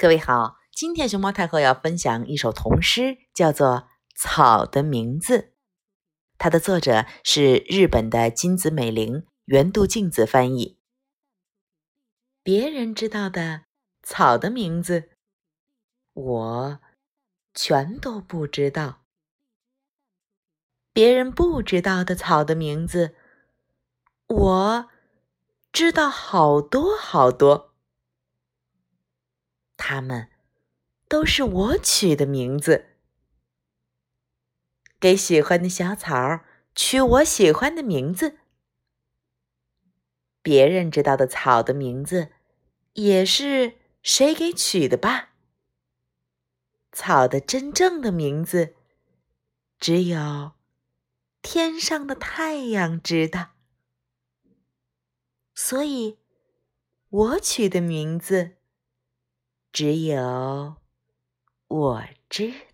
各位好，今天熊猫太后要分享一首童诗，叫做《草的名字》。它的作者是日本的金子美玲，原度镜子翻译。别人知道的草的名字，我全都不知道；别人不知道的草的名字，我知道好多好多。它们都是我取的名字，给喜欢的小草取我喜欢的名字。别人知道的草的名字，也是谁给取的吧？草的真正的名字，只有天上的太阳知道。所以，我取的名字。只有我知。